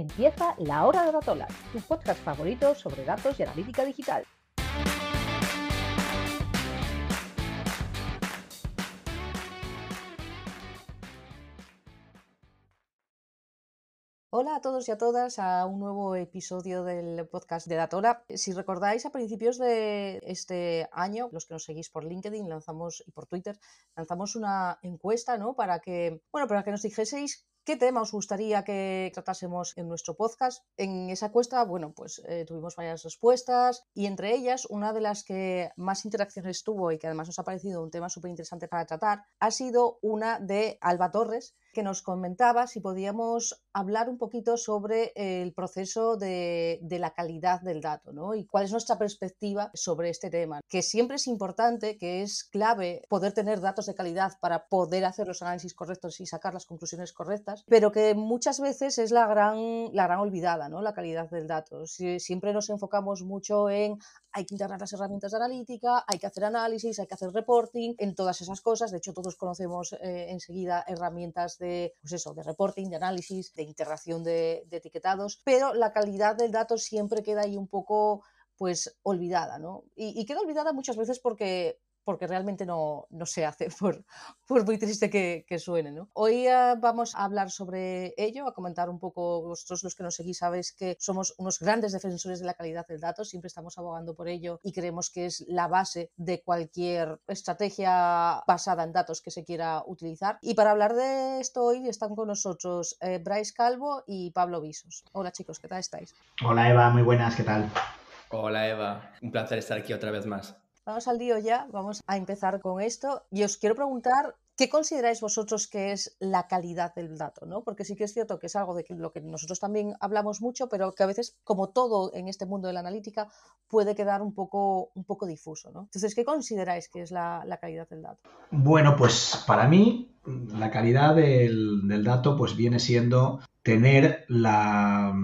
Empieza La Hora de Datola, tu podcast favorito sobre datos y analítica digital. Hola a todos y a todas a un nuevo episodio del podcast de Datora. Si recordáis, a principios de este año, los que nos seguís por LinkedIn lanzamos y por Twitter, lanzamos una encuesta, ¿no? Para que, bueno, para que nos dijeseis qué tema os gustaría que tratásemos en nuestro podcast. En esa encuesta, bueno, pues eh, tuvimos varias respuestas y entre ellas, una de las que más interacciones tuvo y que además nos ha parecido un tema súper interesante para tratar, ha sido una de Alba Torres, que nos comentaba si podíamos hablar un poquito sobre el proceso de, la calidad del dato ¿no? y cuál es nuestra perspectiva sobre este tema, que siempre es importante, que es clave poder tener datos de calidad para poder hacer los análisis correctos y sacar las conclusiones correctas, pero que muchas veces es la gran, la gran olvidada, ¿no? la calidad del dato. siempre nos enfocamos mucho en hay que integrar las herramientas de analítica, hay que hacer análisis, hay que hacer reporting, en todas esas cosas. De hecho, todos conocemos eh, enseguida herramientas de, pues eso, de reporting, de análisis, de integración de, etiquetados, pero la calidad del dato siempre queda ahí un poco pues olvidada, ¿no? y, queda olvidada muchas veces porque porque realmente no, no se hace, por, por muy triste que, que suene. ¿no? Hoy uh, vamos a hablar sobre ello, a comentar un poco, vosotros los que nos seguís sabéis que somos unos grandes defensores de la calidad del dato, siempre estamos abogando por ello y creemos que es la base de cualquier estrategia basada en datos que se quiera utilizar. Y para hablar de esto hoy están con nosotros eh, Bryce Calvo y Pablo Visos. Hola chicos, ¿qué tal estáis? Hola Eva, muy buenas, ¿qué tal? Hola Eva, un placer estar aquí otra vez más. Vamos al lío ya, vamos a empezar con esto. Y os quiero preguntar, ¿qué consideráis vosotros que es la calidad del dato? ¿no? Porque sí que es cierto que es algo de lo que nosotros también hablamos mucho, pero que a veces, como todo en este mundo de la analítica, puede quedar un poco, un poco difuso. ¿no? Entonces, ¿qué consideráis que es la, calidad del dato? Bueno, pues para mí la calidad del, dato pues viene siendo tener la,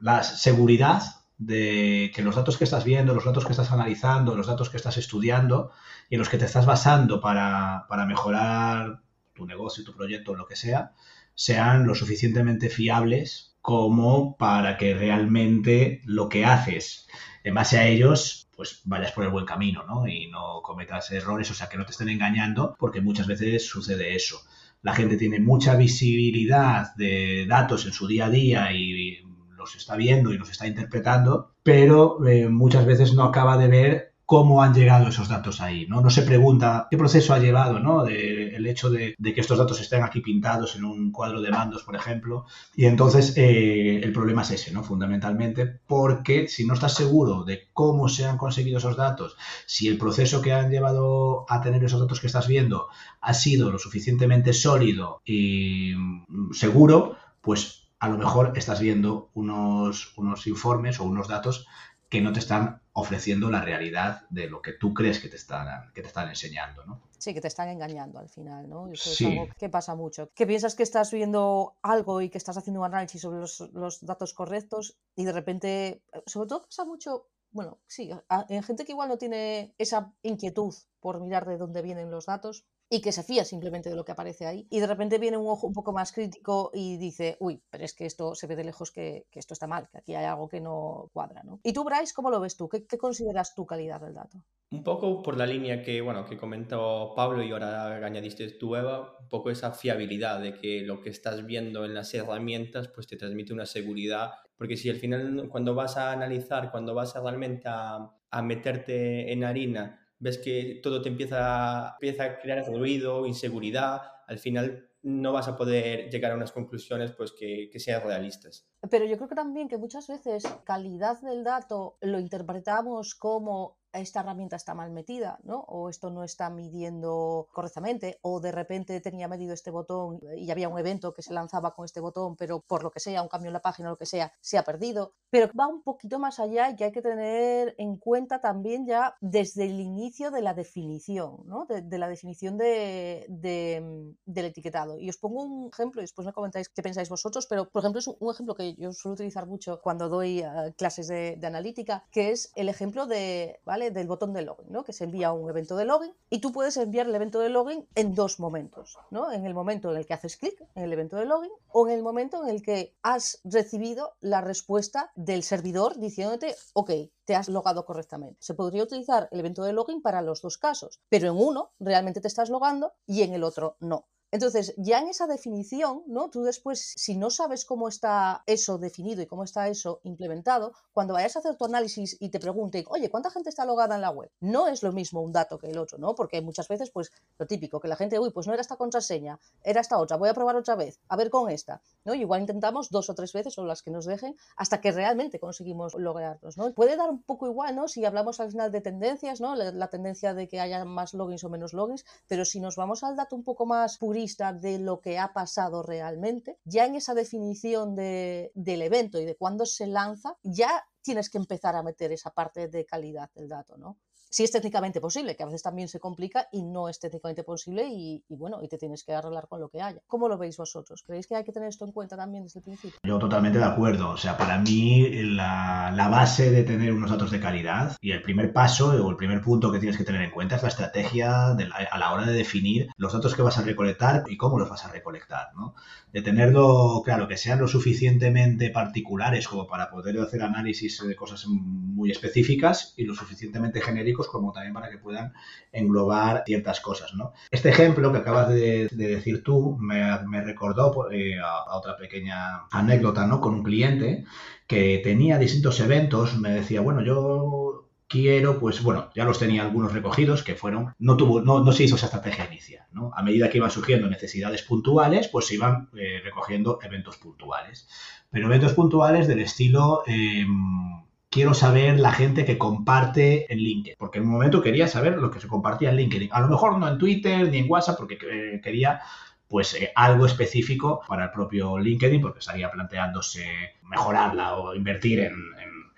la seguridad de que los datos que estás viendo, los datos que estás analizando, los datos que estás estudiando y en los que te estás basando para, mejorar tu negocio, tu proyecto, lo que sea, sean lo suficientemente fiables como para que realmente lo que haces en base a ellos, pues vayas por el buen camino, ¿no? Y no cometas errores, o sea, que no te estén engañando, porque muchas veces sucede eso. La gente tiene mucha visibilidad de datos en su día a día y los está viendo y los está interpretando, pero eh, muchas veces no acaba de ver cómo han llegado esos datos ahí, ¿no? No se pregunta qué proceso ha llevado, ¿no? el hecho de, que estos datos estén aquí pintados en un cuadro de mandos, por ejemplo. Y entonces eh, el problema es ese, ¿no? Fundamentalmente, porque si no estás seguro de cómo se han conseguido esos datos, si el proceso que han llevado a tener esos datos que estás viendo ha sido lo suficientemente sólido y mm, seguro, pues a lo mejor estás viendo unos, unos informes o unos datos que no te están ofreciendo la realidad de lo que tú crees que te están, que te están enseñando, ¿no? Sí, que te están engañando al final, ¿no? Eso es algo que pasa mucho. Que piensas que estás viendo algo y que estás haciendo un análisis sobre los, los datos correctos y de repente, sobre todo pasa mucho, bueno, sí, en gente que igual no tiene esa inquietud por mirar de dónde vienen los datos, y que se fía simplemente de lo que aparece ahí. Y de repente viene un ojo un poco más crítico y dice, uy, pero es que esto se ve de lejos que, esto está mal, que aquí hay algo que no cuadra. ¿no? ¿Y tú, Bryce, cómo lo ves tú? ¿Qué, consideras tu calidad del dato? Un poco por la línea que, bueno, que comentó Pablo y ahora añadiste tú, Eva, un poco esa fiabilidad de que lo que estás viendo en las herramientas pues te transmite una seguridad, porque si al final cuando vas a analizar, cuando vas a realmente a, a meterte en harina, ves que todo te empieza, empieza a crear ruido, inseguridad, al final no vas a poder llegar a unas conclusiones pues, que, que, sean realistas. Pero yo creo que también que muchas veces calidad del dato lo interpretamos como esta herramienta está mal metida, ¿no? O esto no está midiendo correctamente, o de repente tenía medido este botón y había un evento que se lanzaba con este botón, pero por lo que sea, un cambio en la página o lo que sea, se ha perdido. Pero va un poquito más allá y que hay que tener en cuenta también ya desde el inicio de la definición, ¿no? De, la definición de, del etiquetado. Y os pongo un ejemplo y después me comentáis qué pensáis vosotros, pero por ejemplo es un, ejemplo que yo suelo utilizar mucho cuando doy eh, clases de, analítica, que es el ejemplo de, ¿vale? Del botón de login, ¿no? Que se envía un evento de login y tú puedes enviar el evento de login en dos momentos, ¿no? En el momento en el que haces clic en el evento de login o en el momento en el que has recibido la respuesta del servidor diciéndote, ok, te has logado correctamente. Se podría utilizar el evento de login para los dos casos, pero en uno realmente te estás logando y en el otro no. Entonces, ya en esa definición, ¿no? Tú después, si no sabes cómo está eso definido y cómo está eso implementado, cuando vayas a hacer tu análisis y te pregunten, oye, ¿cuánta gente está logada en la web? No es lo mismo un dato que el otro, ¿no? Porque muchas veces, pues, lo típico, que la gente, uy, pues no era esta contraseña, era esta otra, voy a probar otra vez, a ver con esta, ¿no? Y igual intentamos dos o tres veces o las que nos dejen hasta que realmente conseguimos loguearnos, ¿no? Puede dar un poco igual, ¿no? Si hablamos al final de tendencias, ¿no? La, la tendencia de que haya más logins o menos logins, pero si nos vamos al dato un poco más purista, de lo que ha pasado realmente, ya en esa definición de, del evento y de cuándo se lanza, ya tienes que empezar a meter esa parte de calidad del dato, ¿no? Si es técnicamente posible, que a veces también se complica y no es técnicamente posible y, bueno, y te tienes que arreglar con lo que haya. ¿Cómo lo veis vosotros? ¿Creéis que hay que tener esto en cuenta también desde el principio? Yo totalmente de acuerdo. O sea, para mí la, la base de tener unos datos de calidad y el primer paso o el primer punto que tienes que tener en cuenta es la estrategia a la hora de definir los datos que vas a recolectar y cómo los vas a recolectar, ¿no? De tenerlo, claro, que sean lo suficientemente particulares como para poder hacer análisis de cosas muy específicas y lo suficientemente genéricos como también para que puedan englobar ciertas cosas. ¿no? Este ejemplo que acabas de, decir tú me, recordó eh, a, otra pequeña anécdota ¿no? con un cliente que tenía distintos eventos, me decía, bueno, yo quiero, pues bueno, ya los tenía algunos recogidos que fueron, no tuvo, no, no se hizo esa estrategia inicial, ¿no? A medida que iban surgiendo necesidades puntuales, pues se iban eh, recogiendo eventos puntuales. Pero eventos puntuales del estilo, em, quiero saber la gente que comparte en LinkedIn, porque en un momento quería saber lo que se compartía en LinkedIn. A lo mejor no en Twitter ni en WhatsApp, porque quería pues eh, algo específico para el propio LinkedIn, porque estaría planteándose mejorarla o invertir en,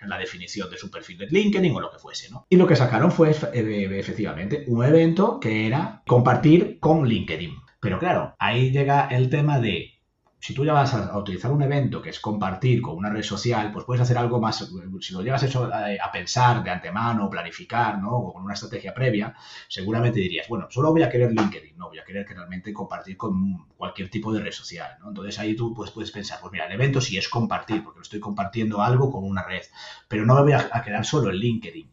la definición de su perfil de LinkedIn o lo que fuese, ¿no? Y lo que sacaron fue eh, efectivamente un evento que era compartir con LinkedIn. Pero claro, ahí llega el tema de si tú ya vas a, utilizar un evento que es compartir con una red social, pues puedes hacer algo más, si lo llevas eso a, a, pensar de antemano, planificar, ¿no? O con una estrategia previa, seguramente dirías, bueno, solo voy a querer LinkedIn, no, voy a querer que realmente compartir con cualquier tipo de red social, ¿no? Entonces ahí tú pues, puedes pensar, pues mira, el evento sí es compartir, porque lo estoy compartiendo algo con una red, pero no me voy a, a quedar solo en LinkedIn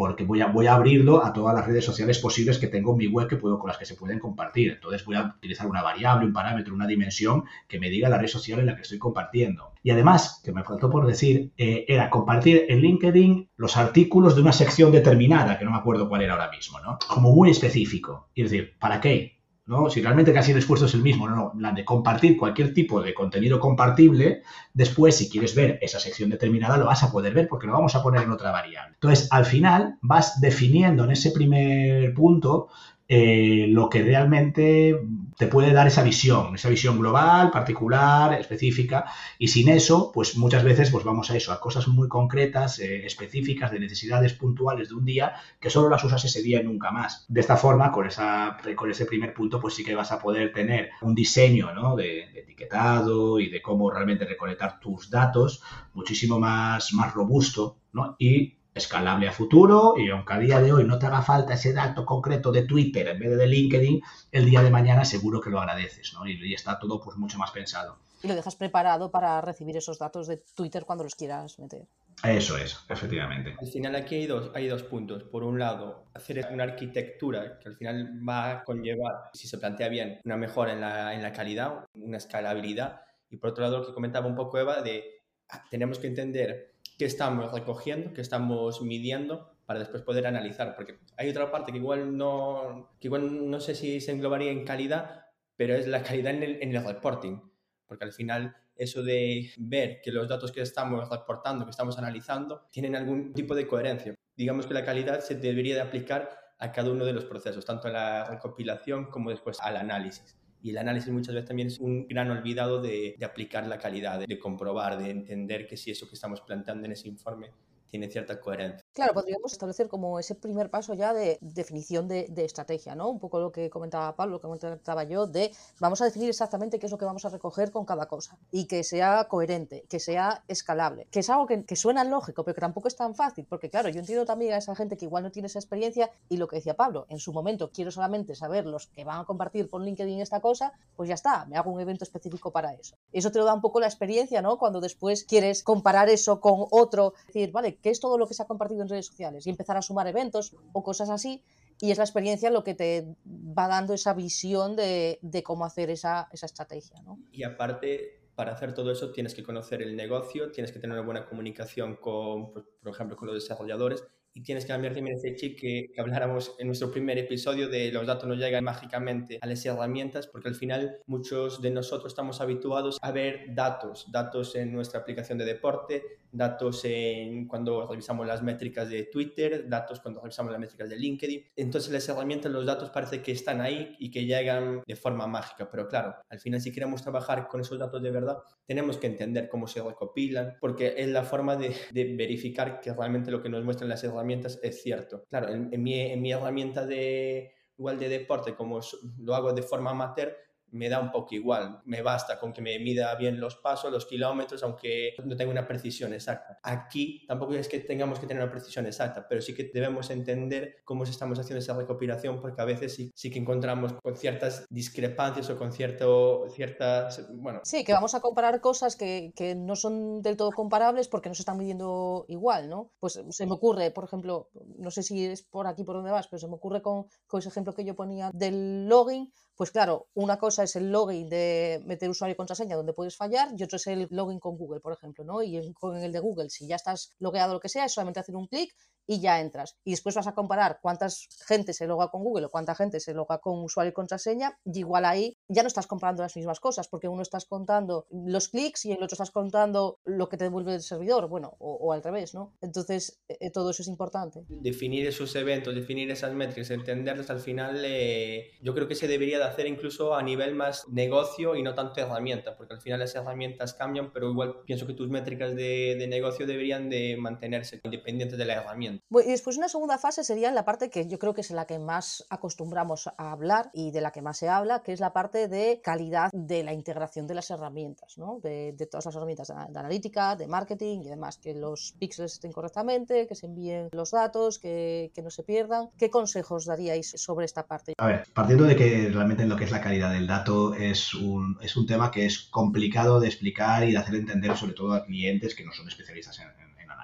porque voy a, voy a abrirlo a todas las redes sociales posibles que tengo en mi web que puedo, con las que se pueden compartir. Entonces voy a utilizar una variable, un parámetro, una dimensión que me diga la red social en la que estoy compartiendo. Y además, que me faltó por decir, eh, era compartir en LinkedIn los artículos de una sección determinada, que no me acuerdo cuál era ahora mismo, ¿no? Como muy específico. Y decir, ¿para qué? Si realmente casi el esfuerzo es el mismo, no, la de compartir cualquier tipo de contenido compartible, después si quieres ver esa sección determinada lo vas a poder ver porque lo vamos a poner en otra variable. Entonces, al final vas definiendo en ese primer punto eh, lo que realmente te puede dar esa visión, esa visión global, particular, específica, y sin eso, pues muchas veces pues vamos a eso, a cosas muy concretas, eh, específicas, de necesidades puntuales de un día, que solo las usas ese día y nunca más. De esta forma, con, esa, con ese primer punto, pues sí que vas a poder tener un diseño ¿no? de, de etiquetado y de cómo realmente recolectar tus datos muchísimo más, más robusto ¿no? y escalable a futuro y aunque a día de hoy no te haga falta ese dato concreto de Twitter en vez de de LinkedIn, el día de mañana seguro que lo agradeces, ¿no? Y, está todo pues mucho más pensado. Y lo dejas preparado para recibir esos datos de Twitter cuando los quieras meter. Eso es, efectivamente. Al final aquí hay dos, hay dos puntos. Por un lado, hacer una arquitectura que al final va a conllevar, si se plantea bien, una mejora en la, en la calidad, una escalabilidad. Y por otro lado, lo que comentaba un poco Eva, de ah, tenemos que entender qué estamos recogiendo, qué estamos midiendo para después poder analizar. Porque hay otra parte que igual no, que igual no sé si se englobaría en calidad, pero es la calidad en el, en el reporting. Porque al final eso de ver que los datos que estamos reportando, que estamos analizando, tienen algún tipo de coherencia. Digamos que la calidad se debería de aplicar a cada uno de los procesos, tanto a la recopilación como después al análisis. Y el análisis muchas veces también es un gran olvidado de, aplicar la calidad, de, comprobar, de entender que si eso que estamos planteando en ese informe tiene cierta coherencia. Claro, podríamos establecer como ese primer paso ya de definición de, estrategia, ¿no? Un poco lo que comentaba Pablo, lo que comentaba yo, de vamos a definir exactamente qué es lo que vamos a recoger con cada cosa y que sea coherente, que sea escalable, que es algo que, que suena lógico, pero que tampoco es tan fácil, porque claro, yo entiendo también a esa gente que igual no tiene esa experiencia y lo que decía Pablo, en su momento quiero solamente saber los que van a compartir por LinkedIn esta cosa, pues ya está, me hago un evento específico para eso. Eso te lo da un poco la experiencia, ¿no? Cuando después quieres comparar eso con otro, decir, vale, ¿qué es todo lo que se ha compartido en redes sociales y empezar a sumar eventos o cosas así. Y es la experiencia lo que te va dando esa visión de, cómo hacer esa, esa estrategia. ¿no? Y aparte, para hacer todo eso tienes que conocer el negocio, tienes que tener una buena comunicación con, pues, por ejemplo, con los desarrolladores y tienes que cambiar también ese chip que, que, habláramos en nuestro primer episodio de los datos no llegan mágicamente a las herramientas, porque al final muchos de nosotros estamos habituados a ver datos, datos en nuestra aplicación de deporte, datos en cuando revisamos las métricas de Twitter, datos cuando revisamos las métricas de LinkedIn. Entonces las herramientas, los datos parece que están ahí y que llegan de forma mágica, pero claro, al final si queremos trabajar con esos datos de verdad, tenemos que entender cómo se recopilan, porque es la forma de, de verificar que realmente lo que nos muestran las herramientas es cierto. Claro, en, mi, en mi herramienta de igual de deporte, como lo hago de forma amateur, me da un poco igual. Me basta con que me mida bien los pasos, los kilómetros, aunque no tenga una precisión exacta. Aquí tampoco es que tengamos que tener una precisión exacta, pero sí que debemos entender cómo estamos haciendo esa recopilación, porque a veces sí, sí que encontramos con ciertas discrepancias o con cierto, ciertas, bueno... Sí, que vamos a comparar cosas que, que no son del todo comparables porque no se están midiendo igual, ¿no? Pues se me ocurre, por ejemplo, no sé si es por aquí por donde vas, pero se me ocurre con, con ese ejemplo que yo ponía del login, pues claro, una cosa es el login de meter usuario y contraseña donde puedes fallar y otro es el login con Google, por ejemplo, ¿no? Y con el de Google, si ya estás logueado lo que sea, es solamente hacer un clic y ya entras. Y después vas a comparar cuántas gente se loga con Google o cuánta gente se loga con usuario y contraseña, y igual ahí ya no estás comprando las mismas cosas, porque uno estás contando los clics y el otro estás contando lo que te devuelve el servidor, bueno, o, al revés, ¿no? Entonces, eh, eh, todo eso es importante. Definir esos eventos, definir esas métricas, entenderlas al final, eh, yo creo que se debería de hacer incluso a nivel más negocio y no tanto herramienta, porque al final las herramientas cambian, pero igual pienso que tus métricas de, de negocio deberían de mantenerse independientes de la herramienta. Y después una segunda fase sería la parte que yo creo que es la que más acostumbramos a hablar y de la que más se habla, que es la parte de calidad de la integración de las herramientas, ¿no? de, todas las herramientas de, analítica, de marketing y demás, que los píxeles estén correctamente, que se envíen los datos, que, que no se pierdan. ¿Qué consejos daríais sobre esta parte? A ver, partiendo de que realmente en lo que es la calidad del dato es un, es un tema que es complicado de explicar y de hacer entender sobre todo a clientes que no son especialistas en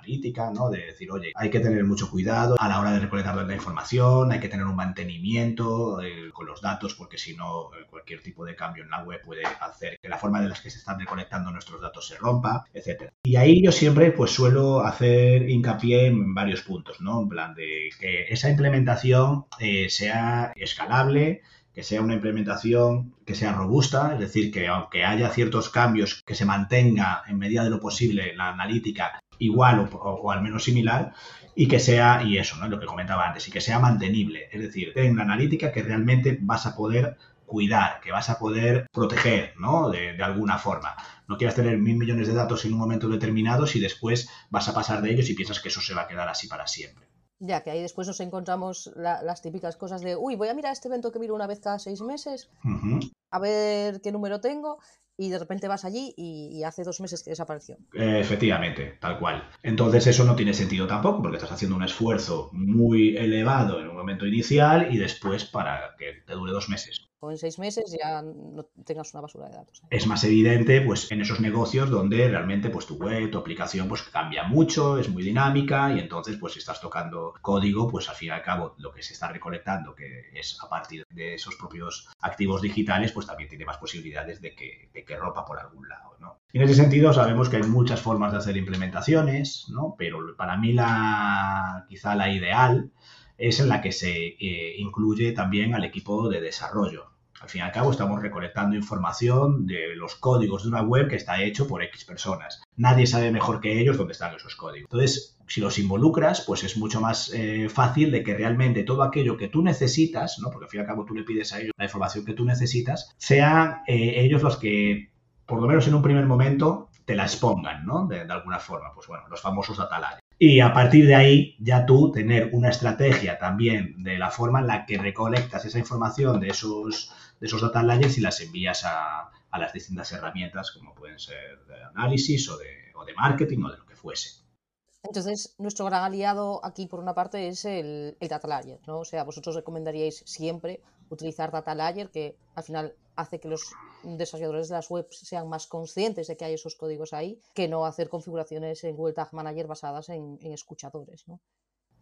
analítica. De decir, oye, hay que tener mucho cuidado a la hora de recolectar la información, hay que tener un mantenimiento eh, con los datos, porque si no, eh, cualquier tipo de cambio en la web puede hacer que la forma de las que se están recolectando nuestros datos se rompa, etcétera. Y ahí yo siempre pues suelo hacer hincapié en varios puntos, ¿no? En plan de que esa implementación eh, sea escalable, que sea una implementación que sea robusta, es decir, que aunque haya ciertos cambios, que se mantenga en medida de lo posible la analítica igual o, al menos similar y que sea, y eso, ¿no? Lo que comentaba antes, y que sea mantenible. Es decir, en una analítica que realmente vas a poder cuidar, que vas a poder proteger, ¿no? De, de, alguna forma. No quieras tener mil millones de datos en un momento determinado si después vas a pasar de ellos y piensas que eso se va a quedar así para siempre. Ya que ahí después nos encontramos las típicas cosas de, uy, voy a mirar este evento que miro una vez cada seis meses, a ver qué número tengo, y de repente vas allí y, hace dos meses que desapareció. efectivamente, tal cual. Entonces eso no tiene sentido tampoco, porque estás haciendo un esfuerzo muy elevado en un momento inicial y después para que te dure dos meses en seis meses ya no tengas una basura de datos. Es más evidente pues en esos negocios donde realmente pues tu web, tu aplicación pues cambia mucho, es muy dinámica y entonces pues si estás tocando código pues al fin y al cabo lo que se está recolectando que es a partir de esos propios activos digitales pues también tiene más posibilidades de que, rompa por algún lado. En ese sentido sabemos que hay muchas formas de hacer implementaciones, ¿no? Pero para mí la quizá la ideal es en la que se eh, incluye también al equipo de desarrollo. Al fin y al cabo estamos recolectando información de los códigos de una web que está hecho por X personas. Nadie sabe mejor que ellos dónde están esos códigos. Entonces, si los involucras, pues es mucho más eh, fácil de que realmente todo aquello que tú necesitas, ¿no? porque al fin y al cabo tú le pides a ellos la información que tú necesitas, sean eh, ellos los que, por lo menos en un primer momento, te la expongan, ¿no? De, alguna forma, pues bueno, los famosos data layers. Y a partir de ahí, ya tú tener una estrategia también de la forma en la que recolectas esa información de esos, de esos data layers y las envías a, a las distintas herramientas, como pueden ser de análisis o de, o de marketing o de lo que fuese. Entonces, nuestro gran aliado aquí, por una parte, es el, Data Layer, ¿no? O sea, vosotros recomendaríais siempre utilizar Data Layer, que al final hace que los desarrolladores de las webs sean más conscientes de que hay esos códigos ahí, que no hacer configuraciones en Google Tag Manager basadas en, escuchadores.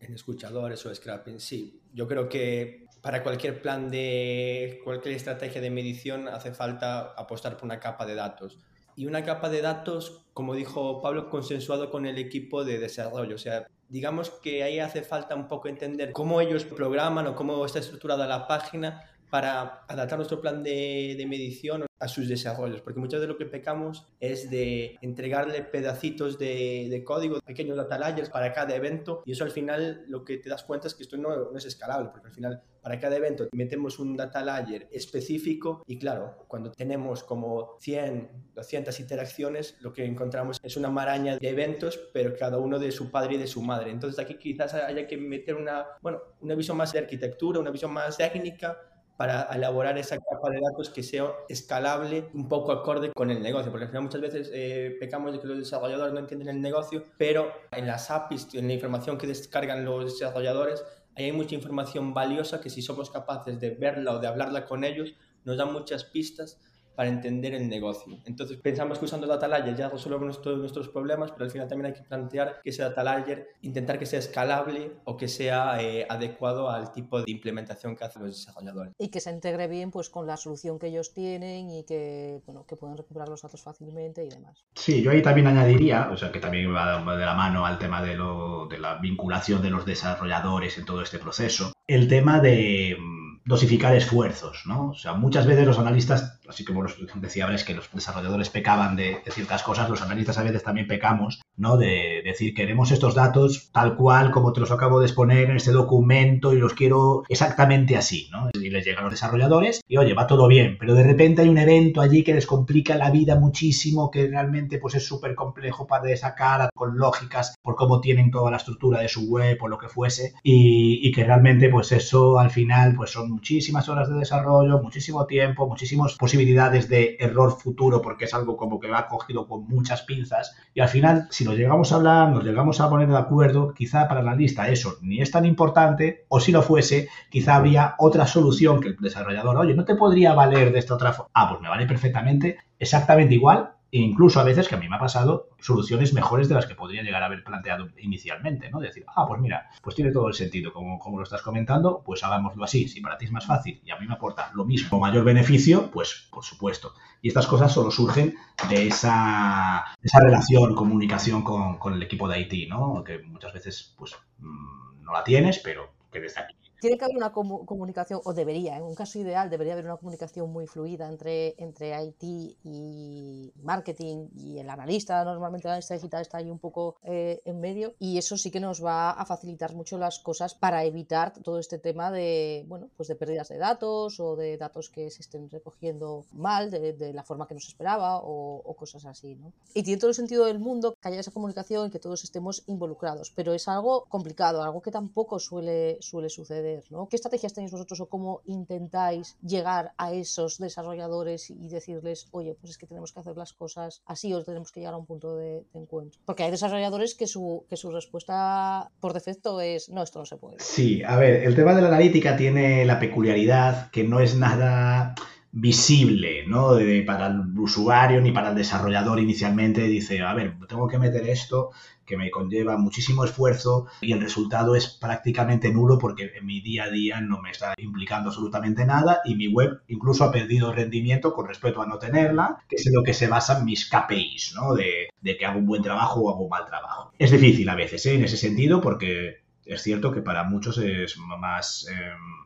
En escuchadores o scrapping, sí. Yo creo que para cualquier plan de cualquier estrategia de medición hace falta apostar por una capa de datos y una capa de datos, como dijo Pablo, consensuado con el equipo de desarrollo. O sea, digamos que ahí hace falta un poco entender cómo ellos programan o cómo está estructurada la página para adaptar nuestro plan de, de medición a sus desarrollos, porque muchas de lo que pecamos es de entregarle pedacitos de, código, pequeños data layers para cada evento y eso al final lo que te das cuenta es que esto no, no, es escalable, porque al final para cada evento metemos un data layer específico y claro, cuando tenemos como 100, 200 interacciones, lo que encontramos es una maraña de eventos, pero cada uno de su padre y de su madre. Entonces aquí quizás haya que meter una, bueno, una visión más de arquitectura, una visión más técnica para elaborar esa capa de datos que sea escalable, un poco acorde con el negocio, porque al final muchas veces eh, pecamos de que los desarrolladores no entienden el negocio, pero en las APIs, en la información que descargan los desarrolladores, hay mucha información valiosa que si somos capaces de verla o de hablarla con ellos, nos dan muchas pistas para entender el negocio. Entonces pensamos que usando Data Layer ya resolvemos todos nuestros problemas, pero al final también hay que plantear que ese Data Layer, intentar que sea escalable o que sea eh, adecuado al tipo de implementación que hacen los desarrolladores. Y que se integre bien pues con la solución que ellos tienen y que, bueno, que puedan recuperar los datos fácilmente y demás. Sí, yo ahí también añadiría, o sea, que también va de la mano al tema de, lo, de la vinculación de los desarrolladores en todo este proceso, el tema de dosificar esfuerzos, ¿no? O sea, muchas veces los analistas, así como los decía es que los desarrolladores pecaban de, de, ciertas cosas, los analistas a veces también pecamos, ¿no? De decir, queremos estos datos tal cual como te los acabo de exponer en este documento y los quiero exactamente así, ¿no? Y les llegan los desarrolladores y, oye, va todo bien, pero de repente hay un evento allí que les complica la vida muchísimo, que realmente pues es súper complejo para sacar con lógicas por cómo tienen toda la estructura de su web o lo que fuese y, y que realmente pues eso al final pues son muchísimas horas de desarrollo, muchísimo tiempo, muchísimas posibilidades de error futuro porque es algo como que va cogido con muchas pinzas y al final si nos llegamos a hablar, nos llegamos a poner de acuerdo, quizá para la lista eso ni es tan importante o si lo fuese, quizá habría otra solución que el desarrollador, oye, no te podría valer de esta otra forma. Ah, pues me vale perfectamente, exactamente igual e incluso a veces, que a mí me ha pasado, soluciones mejores de las que podría llegar a haber planteado inicialmente, ¿no? Decir, ah, pues mira, pues tiene todo el sentido, como, como lo estás comentando, pues hagámoslo así. Si para ti es más fácil y a mí me aporta lo mismo, mayor beneficio, pues por supuesto. Y estas cosas solo surgen de esa, esa relación, comunicación con, con, el equipo de IT, ¿no? Que muchas veces, pues, mmm, no la tienes, pero que desde aquí tiene que haber una comunicación, o debería, en un caso ideal, debería haber una comunicación muy fluida entre, entre IT y marketing y el analista. Normalmente el analista digital está ahí un poco eh, en medio y eso sí que nos va a facilitar mucho las cosas para evitar todo este tema de, bueno, pues de pérdidas de datos o de datos que se estén recogiendo mal, de, la forma que nos esperaba o, o, cosas así. ¿no? Y tiene todo el sentido del mundo que haya esa comunicación y que todos estemos involucrados, pero es algo complicado, algo que tampoco suele, suele suceder. ¿Qué estrategias tenéis vosotros o cómo intentáis llegar a esos desarrolladores y decirles, oye, pues es que tenemos que hacer las cosas así o tenemos que llegar a un punto de, de encuentro? Porque hay desarrolladores que su, que su respuesta por defecto es, no, esto no se puede. Sí, a ver, el tema de la analítica tiene la peculiaridad que no es nada visible ¿no? De, para el usuario ni para el desarrollador inicialmente. Dice, a ver, tengo que meter esto que me conlleva muchísimo esfuerzo y el resultado es prácticamente nulo porque en mi día a día no me está implicando absolutamente nada y mi web incluso ha perdido rendimiento con respecto a no tenerla, que es en lo que se basan mis KPIs, ¿no? De, que hago un buen trabajo o hago un mal trabajo. Es difícil a veces, ¿eh? En ese sentido, porque es cierto que para muchos es más eh,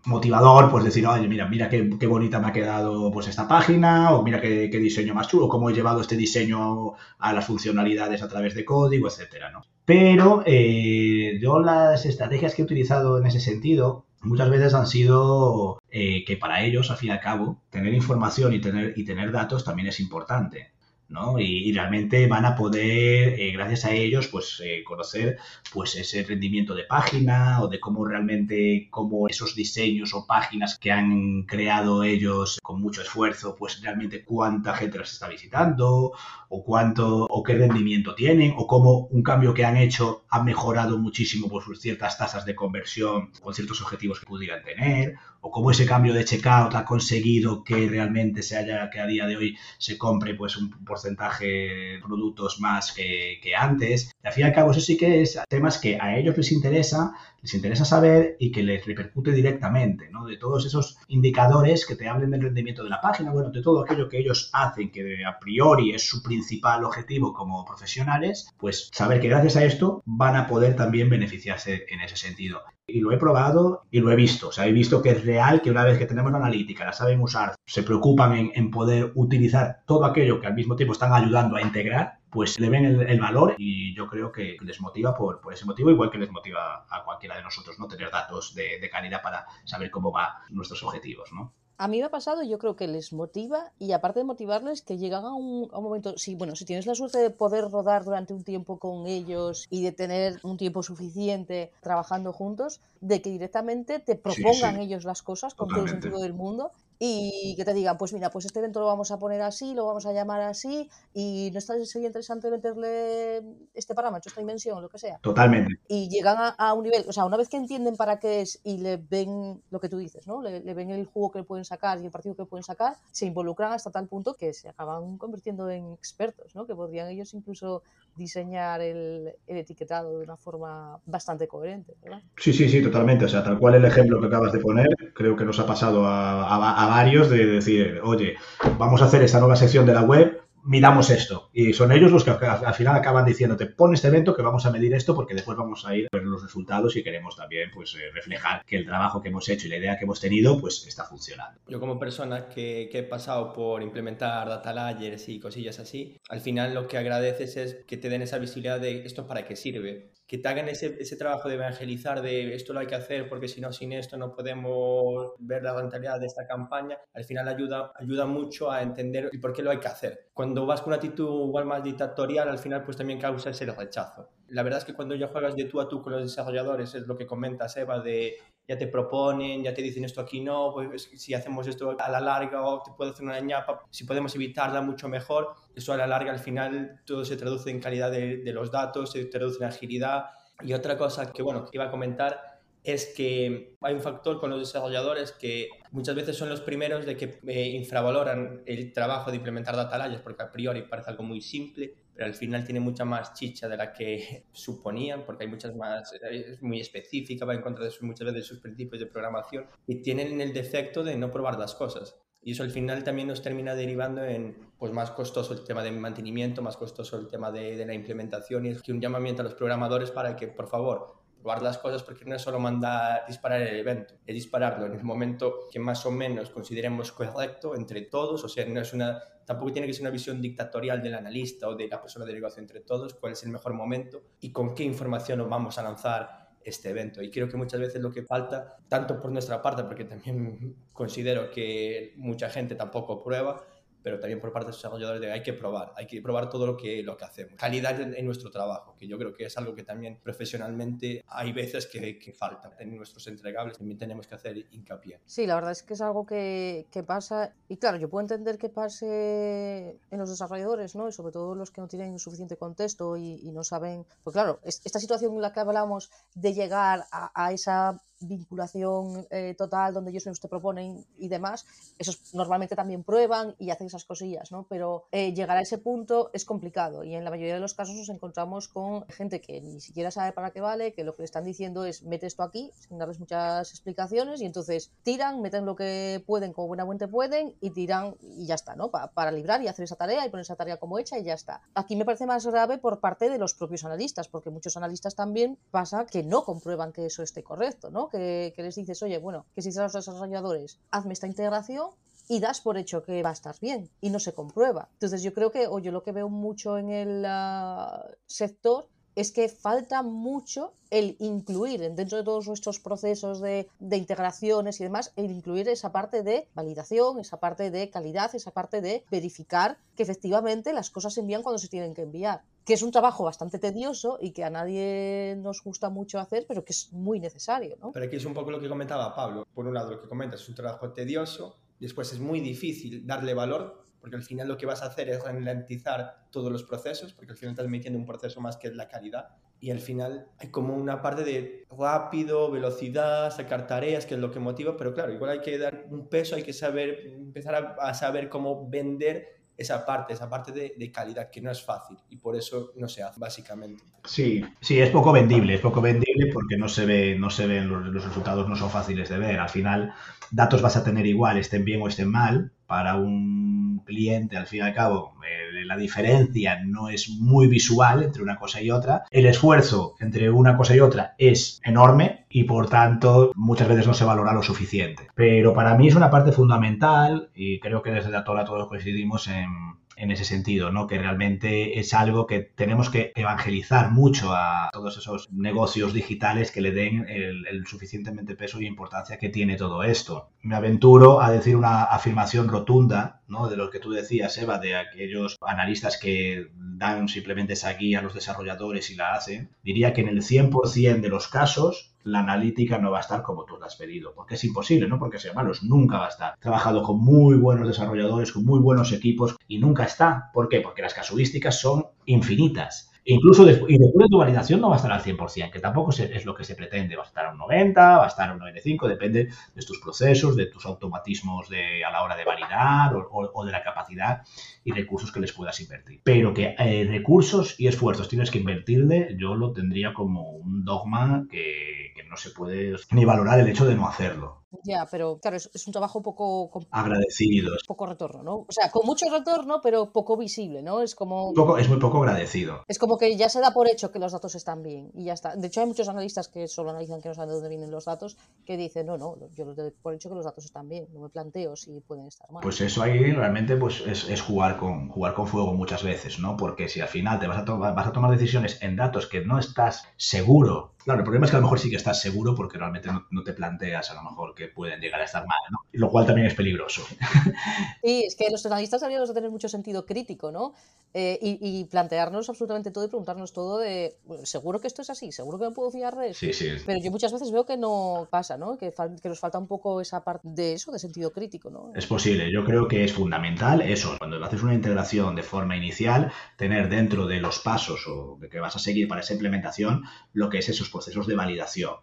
motivador pues decir, oye, mira, mira qué, qué, bonita me ha quedado pues esta página, o mira qué, diseño más chulo, cómo he llevado este diseño a las funcionalidades a través de código, etcétera, ¿no? Pero eh, yo las estrategias que he utilizado en ese sentido muchas veces han sido eh, que para ellos, al fin y al cabo, tener información y tener, y tener datos también es importante. ¿No? Y, realmente van a poder, eh, gracias a ellos, pues eh, conocer pues ese rendimiento de página o de cómo realmente, cómo esos diseños o páginas que han creado ellos con mucho esfuerzo, pues realmente cuánta gente las está visitando o cuánto o qué rendimiento tienen o cómo un cambio que han hecho ha mejorado muchísimo por sus ciertas tasas de conversión con ciertos objetivos que pudieran tener o cómo ese cambio de checkout ha conseguido que realmente se haya que a día de hoy se compre pues un porcentaje de productos más que, antes. Y al fin y al cabo eso sí que es temas que a ellos les interesa, les interesa saber y que les repercute directamente, ¿no? De todos esos indicadores que te hablen del rendimiento de la página, bueno, de todo aquello que ellos hacen, que a priori es su principal objetivo como profesionales, pues saber que gracias a esto van a poder también beneficiarse en ese sentido. Y lo he probado y lo he visto. O sea, he visto que es real que una vez que tenemos la analítica, la saben usar, se preocupan en, en poder utilizar todo aquello que al mismo tiempo están ayudando a integrar, pues le ven el, valor y yo creo que les motiva por, ese motivo, igual que les motiva a cualquiera de nosotros, ¿no? Tener datos de, de calidad para saber cómo van nuestros objetivos, ¿no? A mí me ha pasado, yo creo que les motiva y aparte de motivarles, que llegan a un, momento, sí, bueno, si tienes la suerte de poder rodar durante un tiempo con ellos y de tener un tiempo suficiente trabajando juntos, de que directamente te propongan ellos las cosas con todo el sentido del mundo y que te digan, pues mira, pues este evento lo vamos a poner así, lo vamos a llamar así, y no está sería interesante meterle este parámetro, esta dimensión, lo que sea. Totalmente. Y llegan a, un nivel, o sea, una vez que entienden para qué es y le ven lo que tú dices, ¿no? Le, ven el juego que le pueden sacar y el partido que pueden sacar, se involucran hasta tal punto que se acaban convirtiendo en expertos, ¿no? Que podrían ellos incluso diseñar el, etiquetado de una forma bastante coherente, ¿verdad? Sí, sí, sí, totalmente. O sea, tal cual el ejemplo que acabas de poner, creo que nos ha pasado a, a varios de decir, oye, vamos a hacer esta nueva sección de la web, midamos esto. Y son ellos los que al final acaban diciéndote, pon este evento que vamos a medir esto porque después vamos a ir a ver los resultados y queremos también pues eh, reflejar que el trabajo que hemos hecho y la idea que hemos tenido pues está funcionando. Yo como persona que, que he pasado por implementar data layers y cosillas así, al final lo que agradeces es que te den esa visibilidad de esto para qué sirve que te hagan ese, ese, trabajo de evangelizar de esto lo hay que hacer porque si no, sin esto no podemos ver la rentabilidad de esta campaña, al final ayuda, ayuda mucho a entender el por qué lo hay que hacer. Cuando vas con una actitud igual más dictatorial, al final pues también causa ese rechazo. La verdad es que cuando ya juegas de tú a tú con los desarrolladores, es lo que comentas, Eva, de ya te proponen, ya te dicen esto aquí no, pues si hacemos esto a la larga o te puedo hacer una ñapa, si podemos evitarla mucho mejor, eso a la larga al final todo se traduce en calidad de, de los datos, se traduce en agilidad. Y otra cosa que, bueno, que iba a comentar es que hay un factor con los desarrolladores que muchas veces son los primeros de que eh, infravaloran el trabajo de implementar data layers porque a priori parece algo muy simple, pero al final tiene mucha más chicha de la que suponían, porque hay muchas más, es muy específica, va en contra de muchas veces sus principios de programación y tienen el defecto de no probar las cosas. Y eso al final también nos termina derivando en pues, más costoso el tema de mantenimiento, más costoso el tema de, de la implementación y es que un llamamiento a los programadores para que, por favor, probar las cosas porque no es solo mandar disparar el evento, es dispararlo en el momento que más o menos consideremos correcto entre todos, o sea, no es una, tampoco tiene que ser una visión dictatorial del analista o de la persona de negocio entre todos, cuál es el mejor momento y con qué información nos vamos a lanzar este evento. Y creo que muchas veces lo que falta, tanto por nuestra parte, porque también considero que mucha gente tampoco prueba, pero también por parte de los desarrolladores de hay que probar, hay que probar todo lo que, lo que hacemos. Calidad en, nuestro trabajo, que yo creo que es algo que también profesionalmente hay veces que, que, falta. En nuestros entregables también tenemos que hacer hincapié. Sí, la verdad es que es algo que, pasa y claro, yo puedo entender que pase en los desarrolladores, ¿no? Y sobre todo los que no tienen suficiente contexto y, no saben, pues claro, esta situación en la que hablamos de llegar a esa vinculación eh, total donde ellos mismos te proponen y demás, esos normalmente también prueban y hacen esas cosillas, ¿no? Pero eh, llegar a ese punto es complicado y en la mayoría de los casos nos encontramos con gente que ni siquiera sabe para qué vale, que lo que le están diciendo es mete esto aquí sin darles muchas explicaciones y entonces tiran, meten lo que pueden como buenamente pueden y tiran y ya está, ¿no? para librar y hacer esa tarea y poner esa tarea como hecha y ya está. Aquí me parece más grave por parte de los propios analistas, porque muchos analistas también pasa que no comprueban que eso esté correcto, ¿no? Que, les dices, oye, bueno, que si a los desarrolladores, hazme esta integración y das por hecho que va a estar bien y no se comprueba. Entonces yo creo que, o yo lo que veo mucho en el ah, sector es que falta mucho el incluir dentro de todos nuestros procesos de, de, integraciones y demás, el incluir esa parte de validación, esa parte de calidad, esa parte de verificar que efectivamente las cosas se envían cuando se tienen que enviar que es un trabajo bastante tedioso y que a nadie nos gusta mucho hacer, pero que es muy necesario. ¿no? Pero aquí es un poco lo que comentaba Pablo. Por un lado, lo que comentas es un trabajo tedioso, después es muy difícil darle valor, porque al final lo que vas a hacer es ralentizar todos los procesos, porque al final estás metiendo un proceso más que es la calidad. Y al final hay como una parte de rápido, velocidad, sacar tareas, que es lo que motiva, pero claro, igual hay que dar un peso, hay que saber, empezar a, a saber cómo vender esa parte, esa parte de, calidad que no es fácil y por eso no se hace, básicamente. Sí, sí, es poco vendible, es poco vendible porque no se ve, no se ven los, los resultados, no son fáciles de ver. Al final, datos vas a tener igual, estén bien o estén mal, para un cliente, al fin y al cabo, eh, la diferencia no es muy visual entre una cosa y otra. El esfuerzo entre una cosa y otra es enorme y por tanto muchas veces no se valora lo suficiente. Pero para mí es una parte fundamental y creo que desde la Tola todos coincidimos en en ese sentido, ¿no? Que realmente es algo que tenemos que evangelizar mucho a todos esos negocios digitales que le den el, suficientemente peso y importancia que tiene todo esto. Me aventuro a decir una afirmación rotunda, ¿no? De lo que tú decías, Eva, de aquellos analistas que dan simplemente esa guía a los desarrolladores y la hacen. Diría que en el 100% de los casos la analítica no va a estar como tú la has pedido, porque es imposible, no porque sean malos, nunca va a estar. He trabajado con muy buenos desarrolladores, con muy buenos equipos y nunca está. ¿Por qué? Porque las casuísticas son infinitas. Incluso después, y después de tu validación no va a estar al 100%, que tampoco es lo que se pretende. Va a estar a un 90, va a estar a un 95, depende de tus procesos, de tus automatismos de, a la hora de validar o, de la capacidad y recursos que les puedas invertir. Pero que eh, recursos y esfuerzos tienes que invertirle, yo lo tendría como un dogma que no se puede ni valorar el hecho de no hacerlo. Ya, pero claro, es, un trabajo poco... Agradecido. Poco retorno, ¿no? O sea, con mucho retorno, pero poco visible, ¿no? Es como... Poco, es muy poco agradecido. Es como que ya se da por hecho que los datos están bien y ya está. De hecho, hay muchos analistas que solo analizan que no saben de dónde vienen los datos, que dicen, no, no, yo lo doy por hecho que los datos están bien, no me planteo si pueden estar mal. Pues eso ahí realmente pues, es, es jugar, con, jugar con fuego muchas veces, ¿no? Porque si al final te vas a, vas a tomar decisiones en datos que no estás seguro Claro, el problema es que a lo mejor sí que estás seguro porque realmente no, te planteas a lo mejor que pueden llegar a estar mal, ¿no? Lo cual también es peligroso. Sí, es que los analistas deberíamos de tener mucho sentido crítico, ¿no? Eh, y, plantearnos absolutamente todo y preguntarnos todo de, seguro que esto es así, seguro que me puedo fiar de eso. Sí, sí. Pero yo muchas veces veo que no pasa, ¿no? Que, que nos falta un poco esa parte de eso, de sentido crítico, ¿no? Es posible, yo creo que es fundamental eso, cuando haces una integración de forma inicial, tener dentro de los pasos o de que vas a seguir para esa implementación lo que es esos procesos de validación.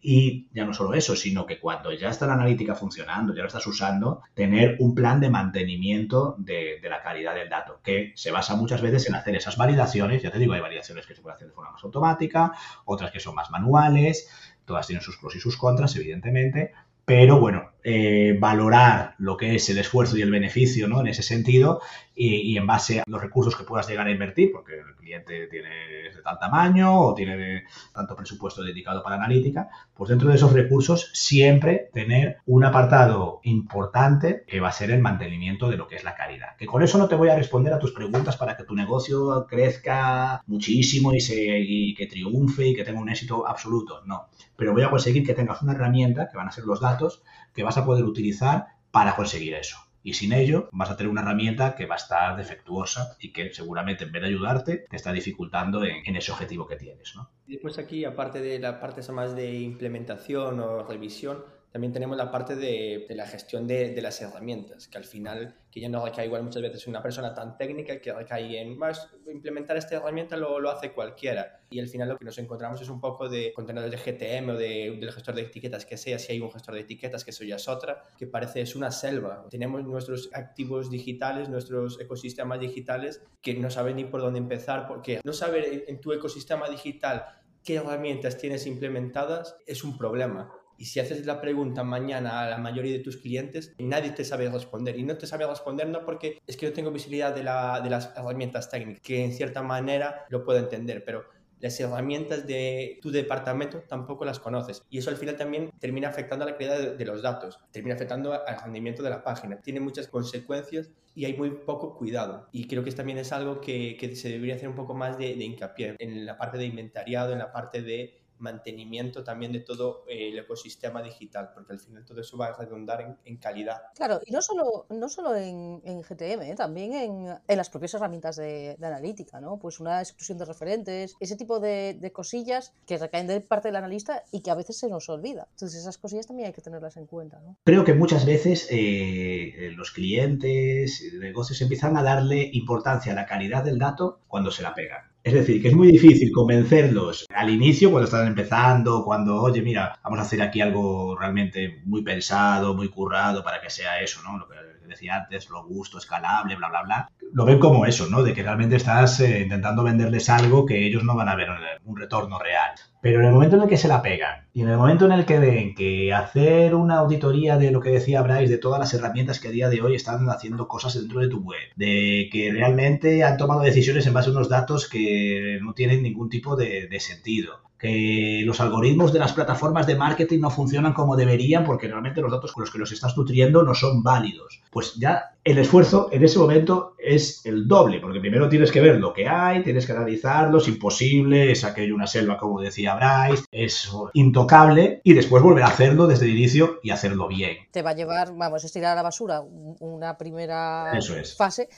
Y ya no solo eso, sino que cuando ya está la analítica funcionando, ya lo estás usando, tener un plan de mantenimiento de, la calidad del dato, que se basa muchas veces en hacer esas validaciones. Ya te digo, hay validaciones que se pueden hacer de forma más automática, otras que son más manuales, todas tienen sus pros y sus contras, evidentemente, pero bueno, eh, valorar lo que es el esfuerzo y el beneficio ¿no? en ese sentido y, en base a los recursos que puedas llegar a invertir, porque el cliente tiene de tal tamaño o tiene tanto presupuesto dedicado para analítica, pues dentro de esos recursos siempre tener un apartado importante que va a ser el mantenimiento de lo que es la calidad. Que con eso no te voy a responder a tus preguntas para que tu negocio crezca muchísimo y, se, y que triunfe y que tenga un éxito absoluto, no. Pero voy a conseguir que tengas una herramienta, que van a ser los datos, que vas a poder utilizar para conseguir eso. Y sin ello vas a tener una herramienta que va a estar defectuosa y que seguramente en vez de ayudarte te está dificultando en, ese objetivo que tienes. ¿no? Después aquí, aparte de la parte más de implementación o revisión, también tenemos la parte de, la gestión de, las herramientas, que al final, que ya no recae igual muchas veces una persona tan técnica que recae en más implementar esta herramienta lo, lo, hace cualquiera. Y al final lo que nos encontramos es un poco de contenedores de GTM o de, del gestor de etiquetas que sea, si hay un gestor de etiquetas, que eso ya es otra, que parece es una selva. Tenemos nuestros activos digitales, nuestros ecosistemas digitales, que no saben ni por dónde empezar, porque no saber en tu ecosistema digital qué herramientas tienes implementadas es un problema y si haces la pregunta mañana a la mayoría de tus clientes, nadie te sabe responder. Y no te sabe responder no porque es que no tengo visibilidad de, la, de las herramientas técnicas, que en cierta manera lo puedo entender, pero las herramientas de tu departamento tampoco las conoces. Y eso al final también termina afectando a la calidad de, los datos, termina afectando al rendimiento de la página. Tiene muchas consecuencias y hay muy poco cuidado. Y creo que también es algo que, se debería hacer un poco más de, de hincapié en la parte de inventariado, en la parte de mantenimiento también de todo eh, el ecosistema digital, porque al final todo eso va a redundar en, calidad. Claro, y no solo, no solo en, GTM, ¿eh? también en, las propias herramientas de, analítica, ¿no? Pues una exclusión de referentes, ese tipo de, cosillas que recaen de parte del analista y que a veces se nos olvida. Entonces esas cosillas también hay que tenerlas en cuenta, ¿no? Creo que muchas veces eh, los clientes, negocios empiezan a darle importancia a la calidad del dato cuando se la pegan. Es decir, que es muy difícil convencerlos al inicio, cuando están empezando, cuando, oye, mira, vamos a hacer aquí algo realmente muy pensado, muy currado para que sea eso, ¿no? Lo decía antes, robusto, escalable, bla, bla, bla. Lo ven como eso, ¿no? De que realmente estás eh, intentando venderles algo que ellos no van a ver un retorno real. Pero en el momento en el que se la pegan y en el momento en el que ven que hacer una auditoría de lo que decía Bryce, de todas las herramientas que a día de hoy están haciendo cosas dentro de tu web, de que realmente han tomado decisiones en base a unos datos que no tienen ningún tipo de sentido, que los algoritmos de las plataformas de marketing no funcionan como deberían porque realmente los datos con los que los estás nutriendo no son válidos. Pues ya el esfuerzo en ese momento es el doble, porque primero tienes que ver lo que hay, tienes que analizarlo, es imposible, es aquello una selva, como decía Bryce, es intocable, y después volver a hacerlo desde el inicio y hacerlo bien. Te va a llevar, vamos, a estirar a la basura una primera fase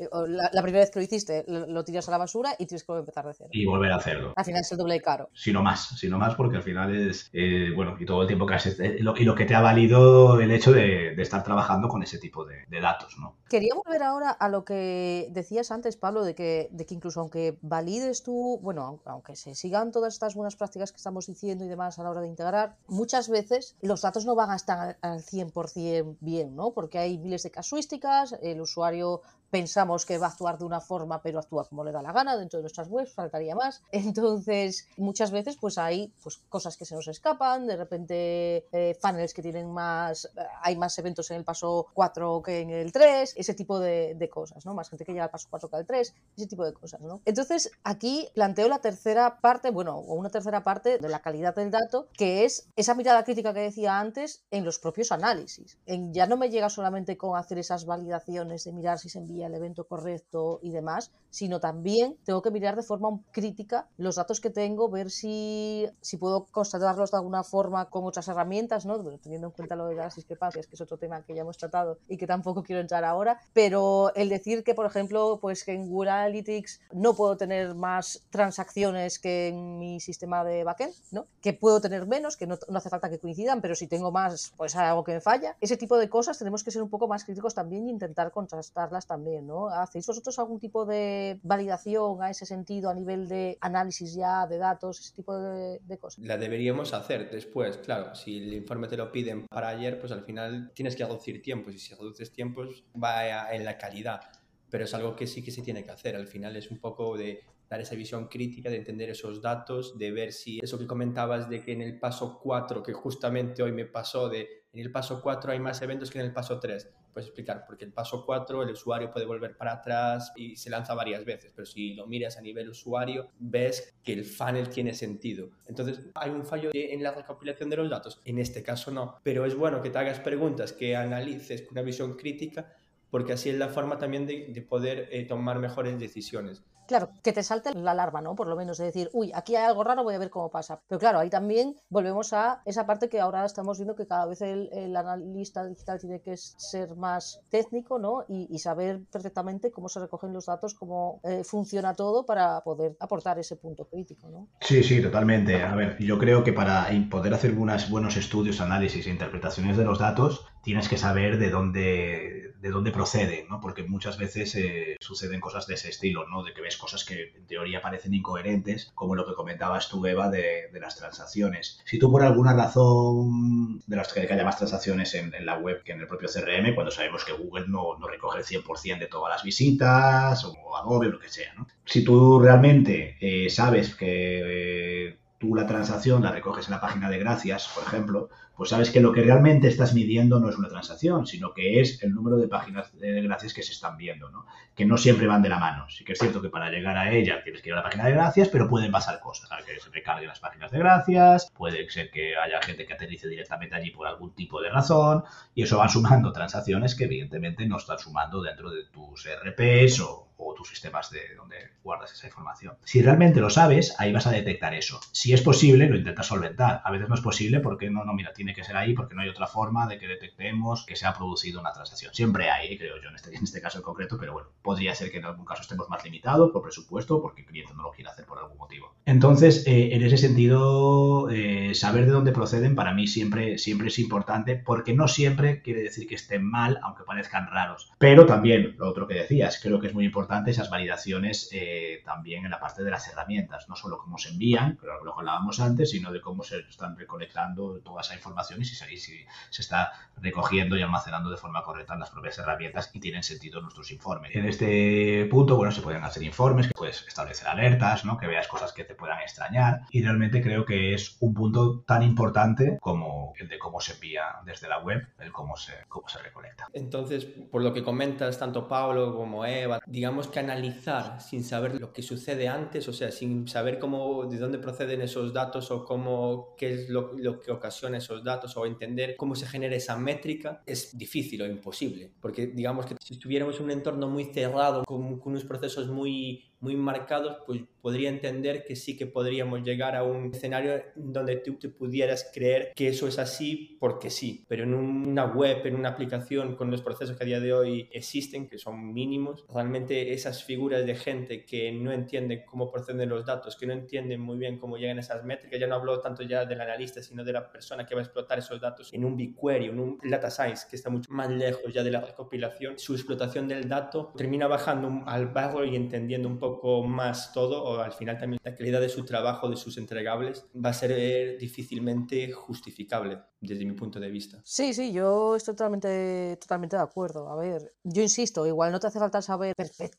eh, la, primera vez que lo hiciste lo, tiras a la basura y tienes que empezar de cero. Y volver a hacerlo. Al final es el doble de caro. Si no más, si no más, porque al final es, eh, bueno, y todo el tiempo que has, eh, lo, y lo que te ha valido el hecho de, estar trabajando con ese tipo de, datos, ¿no? Quería volver ahora a lo que decías antes, Pablo, de que, de que incluso aunque valides tú, bueno, aunque se sigan todas estas buenas prácticas que estamos diciendo y demás a la hora de integrar, muchas veces los datos no van a estar al 100% bien, ¿no? Porque hay miles de casuísticas, el usuario pensamos que va a actuar de una forma, pero actúa como le da la gana dentro de nuestras webs, faltaría más. Entonces, muchas veces pues hay pues, cosas que se nos escapan, de repente eh, funnels que tienen más, eh, hay más eventos en el paso 4 que en el 3, ese tipo de, cosas, ¿no? Más gente que llega al paso 4 que al 3, ese tipo de cosas, ¿no? Entonces, aquí planteo la tercera parte, bueno, o una tercera parte de la calidad del dato, que es esa mirada crítica que decía antes en los propios análisis. En, ya no me llega solamente con hacer esas validaciones de mirar si se envía el evento correcto y demás, sino también tengo que mirar de forma crítica los datos que tengo, ver si, si puedo constatarlos de alguna forma con otras herramientas, ¿no? teniendo en cuenta lo de las discrepancias, que es otro tema que ya hemos tratado y que tampoco quiero entrar ahora, pero el decir que, por ejemplo, pues que en Google Analytics no puedo tener más transacciones que en mi sistema de backend, ¿no? Que puedo tener menos, que no, no hace falta que coincidan, pero si tengo más, pues hay algo que me falla. Ese tipo de cosas tenemos que ser un poco más críticos también e intentar contrastarlas también ¿no? ¿Hacéis vosotros algún tipo de validación a ese sentido a nivel de análisis ya de datos, ese tipo de, cosas? La deberíamos hacer después, claro. Si el informe te lo piden para ayer, pues al final tienes que reducir tiempos y si reduces tiempos va en la calidad. Pero es algo que sí que se tiene que hacer. Al final es un poco de dar esa visión crítica, de entender esos datos, de ver si eso que comentabas de que en el paso 4, que justamente hoy me pasó de en el paso 4 hay más eventos que en el paso 3 puedes explicar, porque el paso 4 el usuario puede volver para atrás y se lanza varias veces, pero si lo miras a nivel usuario, ves que el funnel tiene sentido. Entonces, ¿hay un fallo en la recopilación de los datos? En este caso no, pero es bueno que te hagas preguntas, que analices con una visión crítica, porque así es la forma también de, poder eh, tomar mejores decisiones. Claro, que te salte la alarma, ¿no? Por lo menos de decir, uy, aquí hay algo raro, voy a ver cómo pasa. Pero claro, ahí también volvemos a esa parte que ahora estamos viendo que cada vez el, analista digital tiene que ser más técnico, ¿no? Y, saber perfectamente cómo se recogen los datos, cómo eh, funciona todo para poder aportar ese punto crítico, ¿no? Sí, sí, totalmente. A ver, yo creo que para poder hacer unos buenos estudios, análisis e interpretaciones de los datos, tienes que saber de dónde, de dónde proceden, ¿no? Porque muchas veces eh, suceden cosas de ese estilo, ¿no? De que ves cosas que en teoría parecen incoherentes, como lo que comentabas tú, Eva, de, las transacciones. Si tú por alguna razón de las que haya más transacciones en, la web que en el propio CRM, cuando sabemos que Google no, no recoge el 100% de todas las visitas, o Adobe o lo que sea, ¿no? Si tú realmente eh, sabes que... Eh, tú la transacción la recoges en la página de gracias, por ejemplo, pues sabes que lo que realmente estás midiendo no es una transacción, sino que es el número de páginas de gracias que se están viendo, ¿no? Que no siempre van de la mano. Sí que es cierto que para llegar a ella tienes que ir a la página de gracias, pero pueden pasar cosas. Que se recarguen las páginas de gracias, puede ser que haya gente que aterrice directamente allí por algún tipo de razón, y eso va sumando transacciones que evidentemente no están sumando dentro de tus RPs o, o tus sistemas de donde guardas esa información. Si realmente lo sabes, ahí vas a detectar eso. Si es posible, lo intentas solventar. A veces no es posible porque no, no, mira, tiene que ser ahí porque no hay otra forma de que detectemos que se ha producido una transacción. Siempre hay, creo yo, en este, en este caso en concreto, pero bueno, podría ser que en algún caso estemos más limitados por presupuesto porque el cliente no lo quiere hacer por algún motivo. Entonces, eh, en ese sentido, eh, saber de dónde proceden para mí siempre, siempre es importante porque no siempre quiere decir que estén mal, aunque parezcan raros. Pero también, lo otro que decías, creo que es muy importante esas validaciones eh, también en la parte de las herramientas, no solo cómo se envían, pero lo hablábamos antes, sino de cómo se están recolectando toda esa información y si, si, se está recogiendo y almacenando de forma correcta en las propias herramientas y tienen sentido nuestros informes. En este punto, bueno, se pueden hacer informes, que puedes establecer alertas, ¿no? que veas cosas que te puedan extrañar y realmente creo que es un punto tan importante como el de cómo se envía desde la web, el cómo se, cómo se recolecta. Entonces, por lo que comentas tanto Pablo como Eva, digamos que analizar sin saber lo que sucede antes, o sea, sin saber cómo, de dónde proceden esos datos o cómo, qué es lo, lo que ocasiona esos datos o entender cómo se genera esa métrica, es difícil o imposible. Porque digamos que si estuviéramos en un entorno muy cerrado, con, con unos procesos muy muy marcados, pues podría entender que sí que podríamos llegar a un escenario donde tú te pudieras creer que eso es así porque sí, pero en una web, en una aplicación con los procesos que a día de hoy existen, que son mínimos, realmente esas figuras de gente que no entienden cómo proceden los datos, que no entienden muy bien cómo llegan esas métricas, ya no hablo tanto ya del analista, sino de la persona que va a explotar esos datos en un BigQuery, en un data science, que está mucho más lejos ya de la recopilación, su explotación del dato termina bajando al barro y entendiendo un poco más todo, o al final también la calidad de su trabajo, de sus entregables, va a ser eh, difícilmente justificable desde mi punto de vista. Sí, sí, yo estoy totalmente, totalmente de acuerdo. A ver, yo insisto, igual no te hace falta saber perfectamente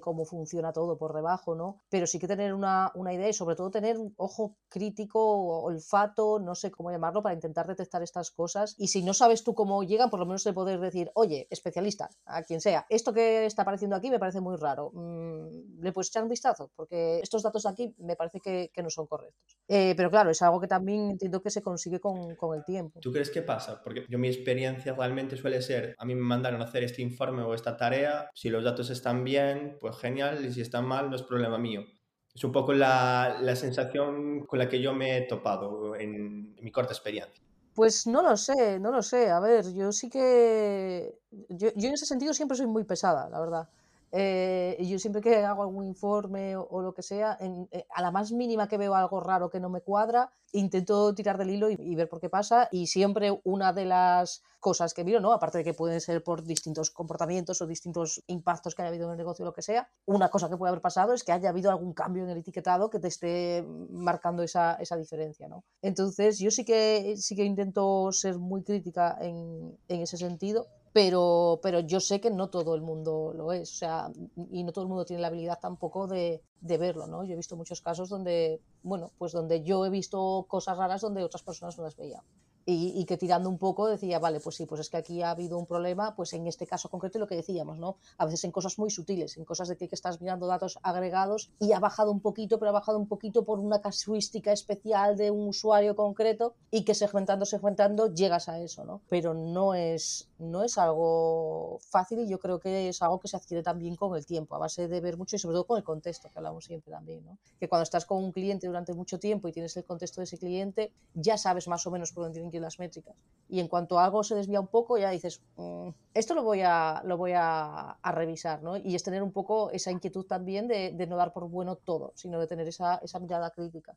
cómo funciona todo por debajo, ¿no? Pero sí que tener una, una idea y sobre todo tener un ojo crítico, olfato, no sé cómo llamarlo, para intentar detectar estas cosas. Y si no sabes tú cómo llegan, por lo menos te poder decir, oye, especialista, a quien sea, esto que está apareciendo aquí me parece muy raro. Mm, ¿Le puedes echar un vistazo? Porque estos datos de aquí me parece que, que no son correctos. Eh, pero claro, es algo que también entiendo que se consigue con, con el tiempo. ¿Tú crees que pasa? Porque yo mi experiencia realmente suele ser, a mí me mandaron a hacer este informe o esta tarea, si los datos están bien, pues genial, y si están mal, no es problema mío. Es un poco la, la sensación con la que yo me he topado en, en mi corta experiencia. Pues no lo sé, no lo sé. A ver, yo sí que... Yo, yo en ese sentido siempre soy muy pesada, la verdad. Eh, yo siempre que hago algún informe o, lo que sea, en, eh, a la más mínima que veo algo raro que no me cuadra, intento tirar del hilo y, ver por qué pasa. Y siempre una de las cosas que miro, ¿no? aparte de que pueden ser por distintos comportamientos o distintos impactos que haya habido en el negocio o lo que sea, una cosa que puede haber pasado es que haya habido algún cambio en el etiquetado que te esté marcando esa, esa diferencia. ¿no? Entonces, yo sí que, sí que intento ser muy crítica en, en ese sentido pero, pero yo sé que no todo el mundo lo es, o sea, y no todo el mundo tiene la habilidad tampoco de, de verlo, ¿no? Yo he visto muchos casos donde, bueno, pues donde yo he visto cosas raras donde otras personas no las veían y, que tirando un poco decía, vale, pues sí, pues es que aquí ha habido un problema, pues en este caso concreto lo que decíamos, ¿no? A veces en cosas muy sutiles, en cosas de que, estás mirando datos agregados y ha bajado un poquito, pero ha bajado un poquito por una casuística especial de un usuario concreto y que segmentando, segmentando llegas a eso, ¿no? Pero no es, no es algo fácil y yo creo que es algo que se adquiere también con el tiempo, a base de ver mucho y sobre todo con el contexto, que hablamos siempre también, ¿no? Que cuando estás con un cliente durante mucho tiempo y tienes el contexto de ese cliente, ya sabes más o menos por dónde tienen las métricas. Y en cuanto algo se desvía un poco, ya dices, mm, esto lo voy, a, lo voy a, revisar, ¿no? Y es tener un poco esa inquietud también de, no dar por bueno todo, sino de tener esa, esa mirada crítica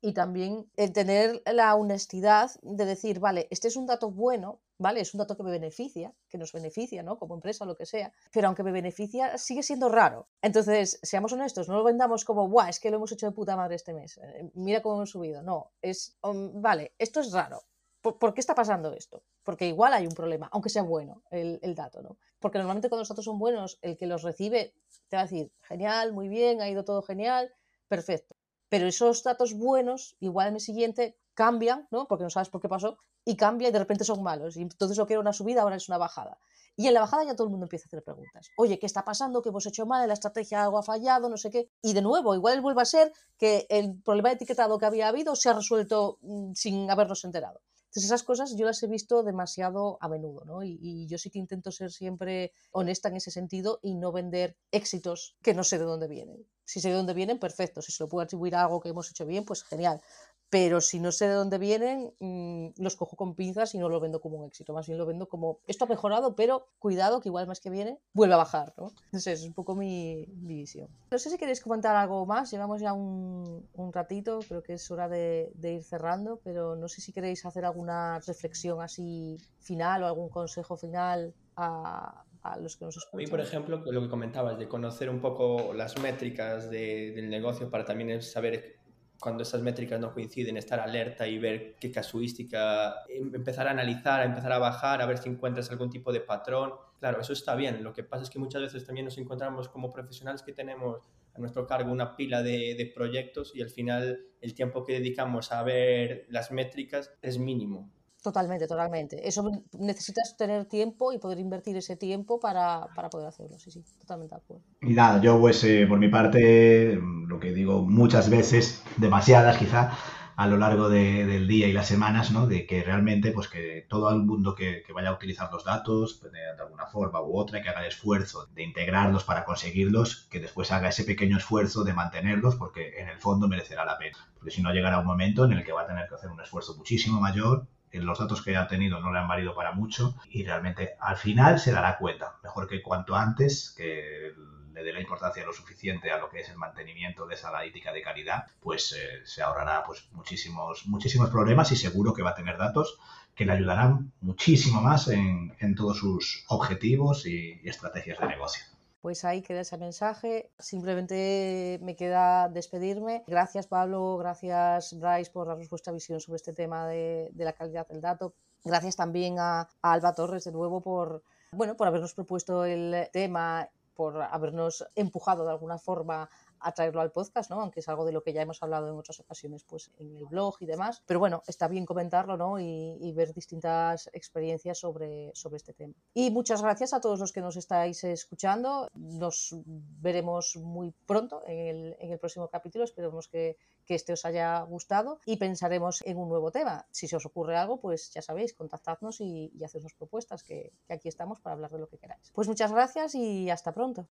y también el tener la honestidad de decir, vale, este es un dato bueno, ¿vale? Es un dato que me beneficia, que nos beneficia, ¿no? Como empresa o lo que sea, pero aunque me beneficia, sigue siendo raro. Entonces, seamos honestos, no lo vendamos como, guau, es que lo hemos hecho de puta madre este mes, eh, mira cómo hemos subido. No, es, vale, esto es raro, ¿Por, qué está pasando esto? Porque igual hay un problema, aunque sea bueno el, el, dato, ¿no? Porque normalmente cuando los datos son buenos, el que los recibe te va a decir, genial, muy bien, ha ido todo genial, perfecto. pero esos datos buenos, igual al mes siguiente, cambian, ¿no? Porque no sabes por qué pasó, y cambia y de repente son malos. Y entonces lo que era una subida ahora es una bajada. Y en la bajada ya todo el mundo empieza a hacer preguntas. Oye, ¿qué está pasando? ¿Qué hemos hecho mal? ¿La estrategia algo ha fallado? No sé qué. Y de nuevo, igual vuelve a ser que el problema de etiquetado que había habido se ha resuelto mm, sin habernos enterado. Entonces esas cosas yo las he visto demasiado a menudo, ¿no? Y, y, yo sí que intento ser siempre honesta en ese sentido y no vender éxitos que no sé de dónde vienen. Si sé de dónde vienen, perfecto. Si se lo puedo atribuir a algo que hemos hecho bien, pues genial pero si no sé de dónde vienen, mmm, los cojo con pinzas y no lo vendo como un éxito, más bien lo vendo como esto ha mejorado, pero cuidado que igual más que viene vuelve a bajar, ¿no? Entonces es un poco mi, mi visión. No sé si queréis comentar algo más, llevamos ya un, un ratito, creo que es hora de, de, ir cerrando, pero no sé si queréis hacer alguna reflexión así final o algún consejo final a, a los que nos escuchan. A mí, por ejemplo, lo que comentabas de conocer un poco las métricas de, del negocio para también saber cuando esas métricas no coinciden, estar alerta y ver qué casuística, em, empezar a analizar, a empezar a bajar, a ver si encuentras algún tipo de patrón. Claro, eso está bien. Lo que pasa es que muchas veces también nos encontramos como profesionales que tenemos a nuestro cargo una pila de, de proyectos y al final el tiempo que dedicamos a ver las métricas es mínimo. Totalmente, totalmente. Eso necesitas tener tiempo y poder invertir ese tiempo para, para poder hacerlo. Sí, sí, totalmente de acuerdo. Y nada, yo pues eh, por mi parte, lo que digo muchas veces, demasiadas quizá, a lo largo de, del día y las semanas, ¿no? De que realmente, pues que todo el mundo que, que vaya a utilizar los datos pues, de, de, alguna forma u otra, que haga el esfuerzo de integrarlos para conseguirlos, que después haga ese pequeño esfuerzo de mantenerlos, porque en el fondo merecerá la pena. Porque si no llegará un momento en el que va a tener que hacer un esfuerzo muchísimo mayor los datos que ha tenido no le han valido para mucho y realmente al final se dará cuenta, mejor que cuanto antes, que le dé la importancia lo suficiente a lo que es el mantenimiento de esa analítica de calidad, pues eh, se ahorrará pues muchísimos, muchísimos problemas y seguro que va a tener datos que le ayudarán muchísimo más en, en todos sus objetivos y, y estrategias de negocio. Pues ahí queda ese mensaje. Simplemente me queda despedirme. Gracias Pablo, gracias Bryce por darnos vuestra visión sobre este tema de, de la calidad del dato. Gracias también a, a, Alba Torres de nuevo por, bueno, por habernos propuesto el tema, por habernos empujado de alguna forma a traerlo al podcast, ¿no? Aunque es algo de lo que ya hemos hablado en otras ocasiones, pues en el blog y demás. Pero bueno, está bien comentarlo, ¿no? Y, y, ver distintas experiencias sobre, sobre este tema. Y muchas gracias a todos los que nos estáis escuchando. Nos veremos muy pronto en el, en el próximo capítulo. Esperemos que, que este os haya gustado y pensaremos en un nuevo tema. Si se os ocurre algo, pues ya sabéis, contactadnos y, y hacednos propuestas, que, que aquí estamos para hablar de lo que queráis. Pues muchas gracias y hasta pronto.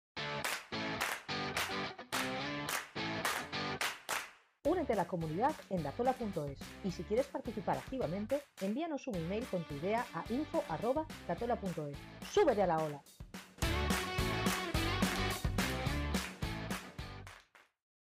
Únete a la comunidad en datola.es y si quieres participar activamente, envíanos un email con tu idea a info.datola.es. ¡Súbete a la ola!